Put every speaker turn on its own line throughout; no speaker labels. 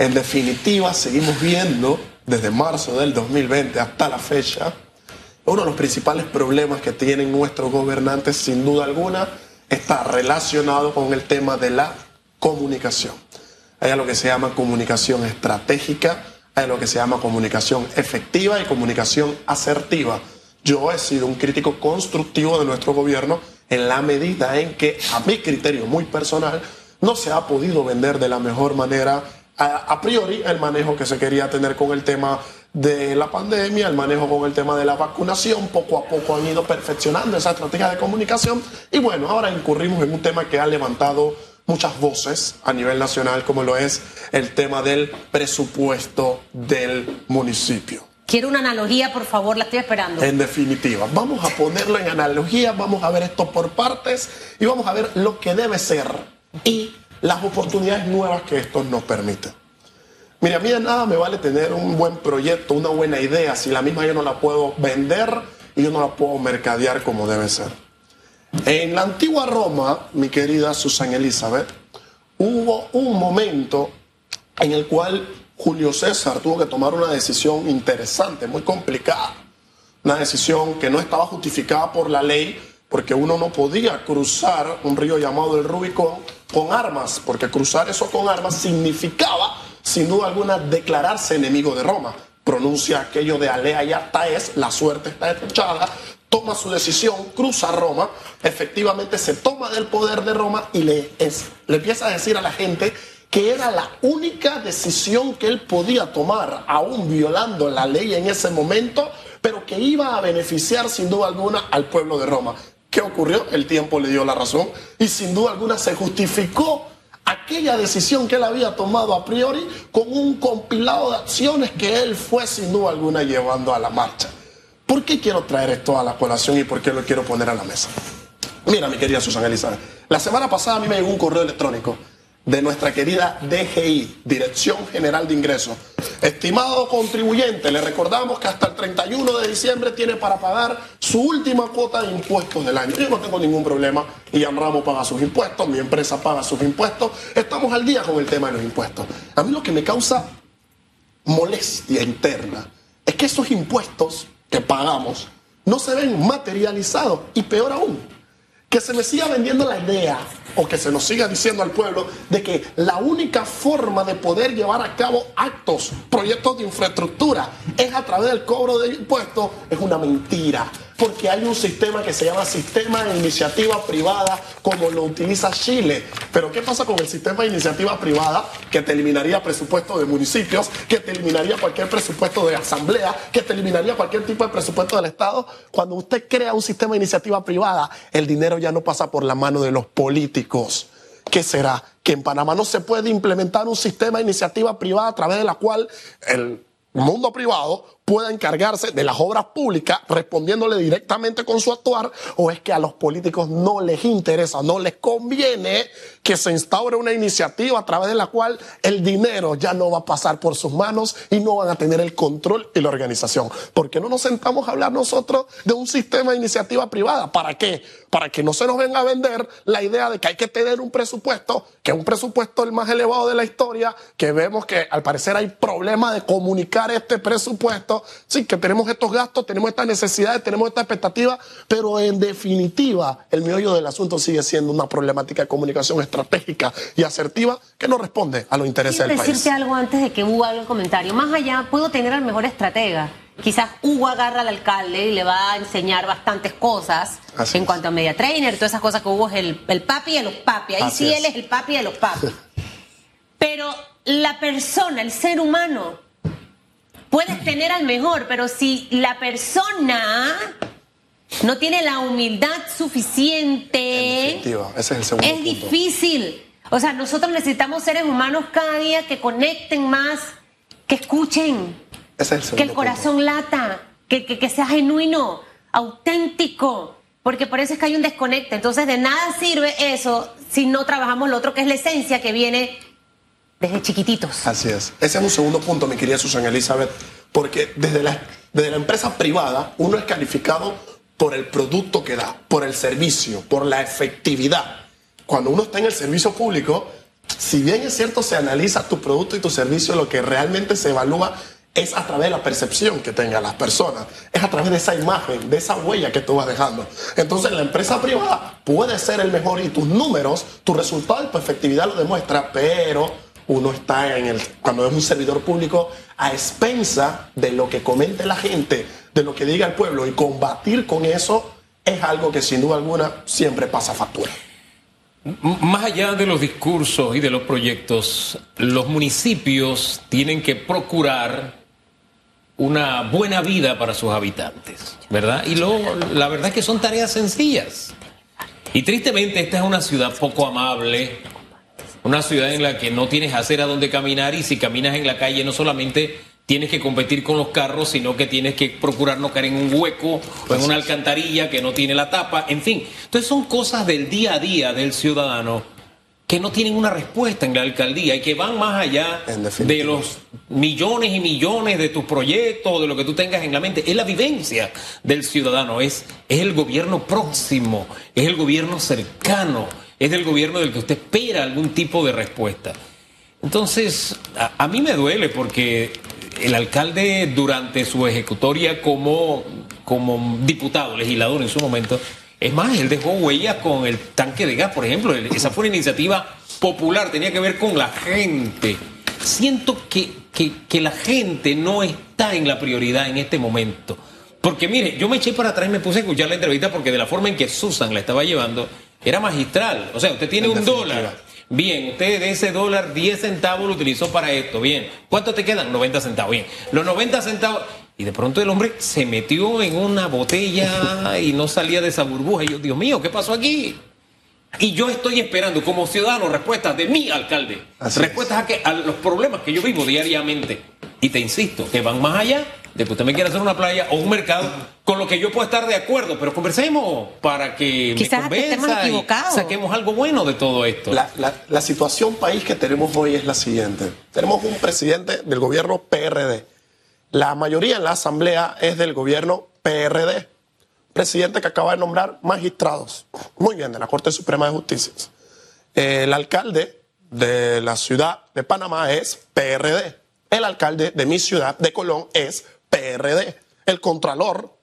En definitiva, seguimos viendo desde marzo del 2020 hasta la fecha, uno de los principales problemas que tienen nuestros gobernantes, sin duda alguna, está relacionado con el tema de la comunicación. Hay lo que se llama comunicación estratégica, hay lo que se llama comunicación efectiva y comunicación asertiva. Yo he sido un crítico constructivo de nuestro gobierno en la medida en que, a mi criterio muy personal, no se ha podido vender de la mejor manera a, priori el manejo que se quería tener con el tema de la pandemia, el manejo con el tema de la vacunación, poco a poco han ido perfeccionando esa estrategia de comunicación y bueno, ahora incurrimos en un tema que ha levantado muchas voces a nivel nacional, como lo es el tema del presupuesto del municipio.
Quiero una analogía, por favor, la estoy esperando.
En definitiva, vamos a ponerlo en analogía, vamos a ver esto por partes y vamos a ver lo que debe ser y las oportunidades nuevas que esto nos permite. Mira, a mí de nada me vale tener un buen proyecto, una buena idea, si la misma yo no la puedo vender y yo no la puedo mercadear como debe ser. En la antigua Roma, mi querida Susan Elizabeth, hubo un momento en el cual Julio César tuvo que tomar una decisión interesante, muy complicada. Una decisión que no estaba justificada por la ley, porque uno no podía cruzar un río llamado el Rubicón con armas, porque cruzar eso con armas significaba, sin duda alguna, declararse enemigo de Roma. Pronuncia aquello de alea y hasta la suerte está echada, toma su decisión, cruza Roma, efectivamente se toma del poder de Roma y le, le empieza a decir a la gente que era la única decisión que él podía tomar, aún violando la ley en ese momento, pero que iba a beneficiar sin duda alguna al pueblo de Roma. ¿Qué ocurrió? El tiempo le dio la razón y sin duda alguna se justificó aquella decisión que él había tomado a priori con un compilado de acciones que él fue sin duda alguna llevando a la marcha. ¿Por qué quiero traer esto a la colación y por qué lo quiero poner a la mesa? Mira, mi querida Susana Elizabeth, la semana pasada a mí me llegó un correo electrónico de nuestra querida DGI, Dirección General de Ingresos. Estimado contribuyente, le recordamos que hasta el 31 de diciembre tiene para pagar su última cuota de impuestos del año. Yo no tengo ningún problema y Ramos paga sus impuestos, mi empresa paga sus impuestos, estamos al día con el tema de los impuestos. A mí lo que me causa molestia interna es que esos impuestos que pagamos no se ven materializados y peor aún, que se me siga vendiendo la idea o que se nos siga diciendo al pueblo de que la única forma de poder llevar a cabo actos, proyectos de infraestructura es a través del cobro de impuestos es una mentira porque hay un sistema que se llama sistema de iniciativa privada, como lo utiliza Chile. Pero ¿qué pasa con el sistema de iniciativa privada que te eliminaría presupuesto de municipios, que te eliminaría cualquier presupuesto de asamblea, que te eliminaría cualquier tipo de presupuesto del Estado? Cuando usted crea un sistema de iniciativa privada, el dinero ya no pasa por la mano de los políticos. ¿Qué será? Que en Panamá no se puede implementar un sistema de iniciativa privada a través de la cual el mundo privado pueda encargarse de las obras públicas respondiéndole directamente con su actuar o es que a los políticos no les interesa, no les conviene que se instaure una iniciativa a través de la cual el dinero ya no va a pasar por sus manos y no van a tener el control y la organización. ¿Por qué no nos sentamos a hablar nosotros de un sistema de iniciativa privada? ¿Para qué? Para que no se nos venga a vender la idea de que hay que tener un presupuesto, que es un presupuesto el más elevado de la historia, que vemos que al parecer hay problema de comunicar este presupuesto sí, que tenemos estos gastos, tenemos estas necesidades, tenemos estas expectativas, pero en definitiva el meollo del asunto sigue siendo una problemática de comunicación estratégica y asertiva que no responde a los intereses del país.
decirte algo antes de que Hugo haga el comentario. Más allá, puedo tener al mejor estratega. Quizás Hugo agarra al alcalde y le va a enseñar bastantes cosas en cuanto a media trainer, todas esas cosas que Hugo es el, el papi de los papi. Ahí sí él es el papi de los papi. Pero la persona, el ser humano, Puedes tener al mejor, pero si la persona no tiene la humildad suficiente,
ese es, el
es difícil. O sea, nosotros necesitamos seres humanos cada día que conecten más, que escuchen, que el corazón lata, que, que, que sea genuino, auténtico porque por eso es que hay un desconecte. Entonces, de nada sirve eso si no trabajamos lo otro que es la esencia que viene desde chiquititos.
Así es. Ese es un segundo punto, mi querida Susana Elizabeth, porque desde la, desde la empresa privada uno es calificado por el producto que da, por el servicio, por la efectividad. Cuando uno está en el servicio público, si bien es cierto, se analiza tu producto y tu servicio, lo que realmente se evalúa es a través de la percepción que tengan las personas, es a través de esa imagen, de esa huella que tú vas dejando. Entonces la empresa privada puede ser el mejor y tus números, tu resultado y tu efectividad lo demuestra, pero uno está en el, cuando es un servidor público a expensa de lo que comente la gente, de lo que diga el pueblo y combatir con eso es algo que sin duda alguna siempre pasa factura.
Más allá de los discursos y de los proyectos, los municipios tienen que procurar una buena vida para sus habitantes, ¿verdad? Y lo, la verdad es que son tareas sencillas. Y tristemente esta es una ciudad poco amable, una ciudad en la que no tienes acera donde caminar y si caminas en la calle no solamente tienes que competir con los carros, sino que tienes que procurar no caer en un hueco o en una alcantarilla que no tiene la tapa, en fin. Entonces son cosas del día a día del ciudadano que no tienen una respuesta en la alcaldía y que van más allá de los millones y millones de tus proyectos, de lo que tú tengas en la mente. Es la vivencia del ciudadano, es, es el gobierno próximo, es el gobierno cercano, es el gobierno del que usted espera algún tipo de respuesta. Entonces, a, mí me duele porque el alcalde durante su ejecutoria como, como diputado, legislador en su momento, es más, él dejó huellas con el tanque de gas, por ejemplo. Esa fue una iniciativa popular, tenía que ver con la gente. Siento que, que, la gente no está en la prioridad en este momento. Porque mire, yo me eché para atrás y me puse a escuchar la entrevista porque de la forma en que Susan la estaba llevando, era magistral. O sea, usted tiene un dólar. Bien, usted de ese dólar 10 centavos lo utilizó para esto. Bien, ¿cuánto te quedan? 90 centavos. Bien, los 90 centavos y de pronto el hombre se metió en una botella y no salía de esa burbuja. Y yo, Dios mío, ¿qué pasó aquí? Y yo estoy esperando como ciudadano respuestas de mi alcalde. respuestas a, que, a los problemas que yo vivo diariamente. Y te insisto, que van más allá de que usted me quiera hacer una playa o un mercado, con lo que yo puedo estar de acuerdo, pero conversemos para que
Quizás me convenza y
saquemos algo bueno de todo esto.
La, la situación país que tenemos hoy es la siguiente. Tenemos un presidente del gobierno PRD la mayoría en la Asamblea es del gobierno PRD, presidente que acaba de nombrar magistrados, muy bien, de la Corte Suprema de Justicia. El alcalde de la ciudad de Panamá es PRD. El alcalde de mi ciudad de Colón es PRD. El contralor,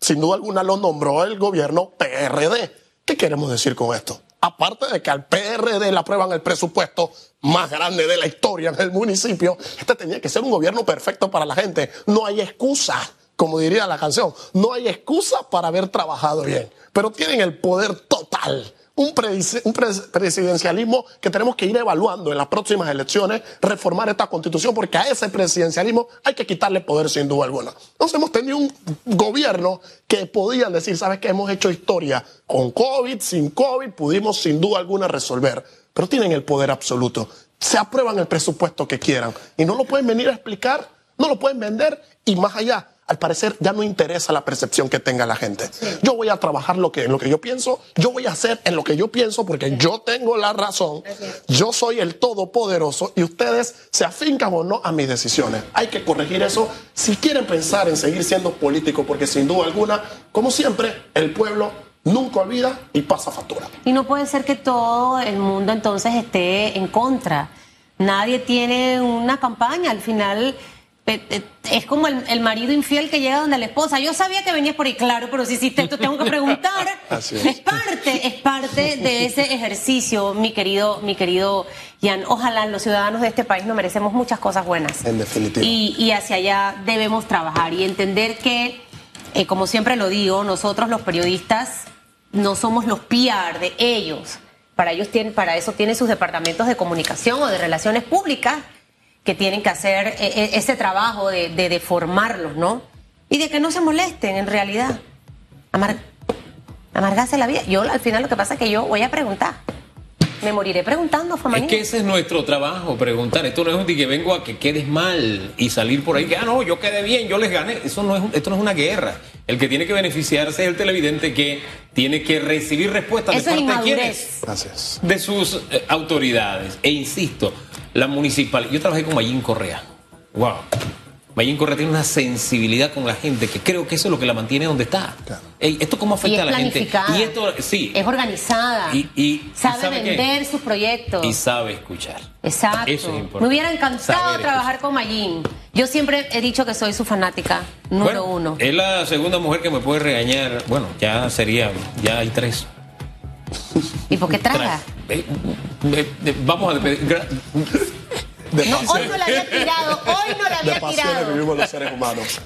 sin duda alguna, lo nombró el gobierno PRD. ¿Qué queremos decir con esto? aparte de que al PRD le aprueban el presupuesto más grande de la historia en el municipio, este tenía que ser un gobierno perfecto para la gente. No hay excusa, como diría la canción, no hay excusa para haber trabajado bien, pero tienen el poder total un, presidencialismo que tenemos que ir evaluando en las próximas elecciones, reformar esta constitución, porque a ese presidencialismo hay que quitarle poder sin duda alguna. Entonces hemos tenido un gobierno que podían decir, sabes que hemos hecho historia con COVID, sin COVID, pudimos sin duda alguna resolver, pero tienen el poder absoluto. Se aprueban el presupuesto que quieran y no lo pueden venir a explicar, no lo pueden vender y más allá al parecer ya no interesa la percepción que tenga la gente. Yo voy a trabajar lo que, en lo que yo pienso, yo voy a hacer en lo que yo pienso porque yo tengo la razón, yo soy el todopoderoso y ustedes se afincan o no a mis decisiones. Hay que corregir eso si quieren pensar en seguir siendo políticos porque sin duda alguna, como siempre, el pueblo nunca olvida y pasa factura.
Y no puede ser que todo el mundo entonces esté en contra. Nadie tiene una campaña, al final es como el, marido infiel que llega donde la esposa. Yo sabía que venías por ahí, claro, pero si hiciste esto, tengo que preguntar. es. parte, es parte de ese ejercicio, mi querido, mi querido Jan. Ojalá los ciudadanos de este país nos merecemos muchas cosas buenas.
En definitiva.
Y, hacia allá debemos trabajar y entender que, eh, como siempre lo digo, nosotros los periodistas no somos los PR de ellos. Para ellos tienen, para eso tienen sus departamentos de comunicación o de relaciones públicas que tienen que hacer eh, eh, ese trabajo de, de, formarlos, ¿no? Y de que no se molesten en realidad. amargarse la vida. Yo al final lo que pasa es que yo voy a preguntar. Me moriré preguntando,
Es que ese es nuestro trabajo, preguntar. Esto no es un que vengo a que quedes mal y salir por ahí que, ah, no, yo quedé bien, yo les gané. Eso no es, esto no es una guerra. El que tiene que beneficiarse es el televidente que tiene que recibir respuestas de parte de quienes.
Gracias.
De sus eh, autoridades. E insisto, la municipal. Yo trabajé con Mayín Correa. Wow. Mayín Correa tiene una sensibilidad con la gente que creo que eso es lo que la mantiene donde está. Ey, ¿Esto cómo
Y
afecta
es
a la gente? Y esto, sí.
Es organizada.
Y- y-
sabe
¿sabe qué?
vender sus proyectos.
Y sabe escuchar.
Exacto.
Eso es importante.
Me hubiera encantado trabajar con Mayín. Yo siempre he dicho que soy su fanática número
Bueno,
uno.
Es la segunda mujer que me puede regañar. Bueno, ya sería, ya hay tres.
¿Y por qué traga?
Eh, eh, eh, vamos a
De
No, hoy no la había tirado, hoy no la
de
había
pasiones
tirado.
vivimos los seres humanos.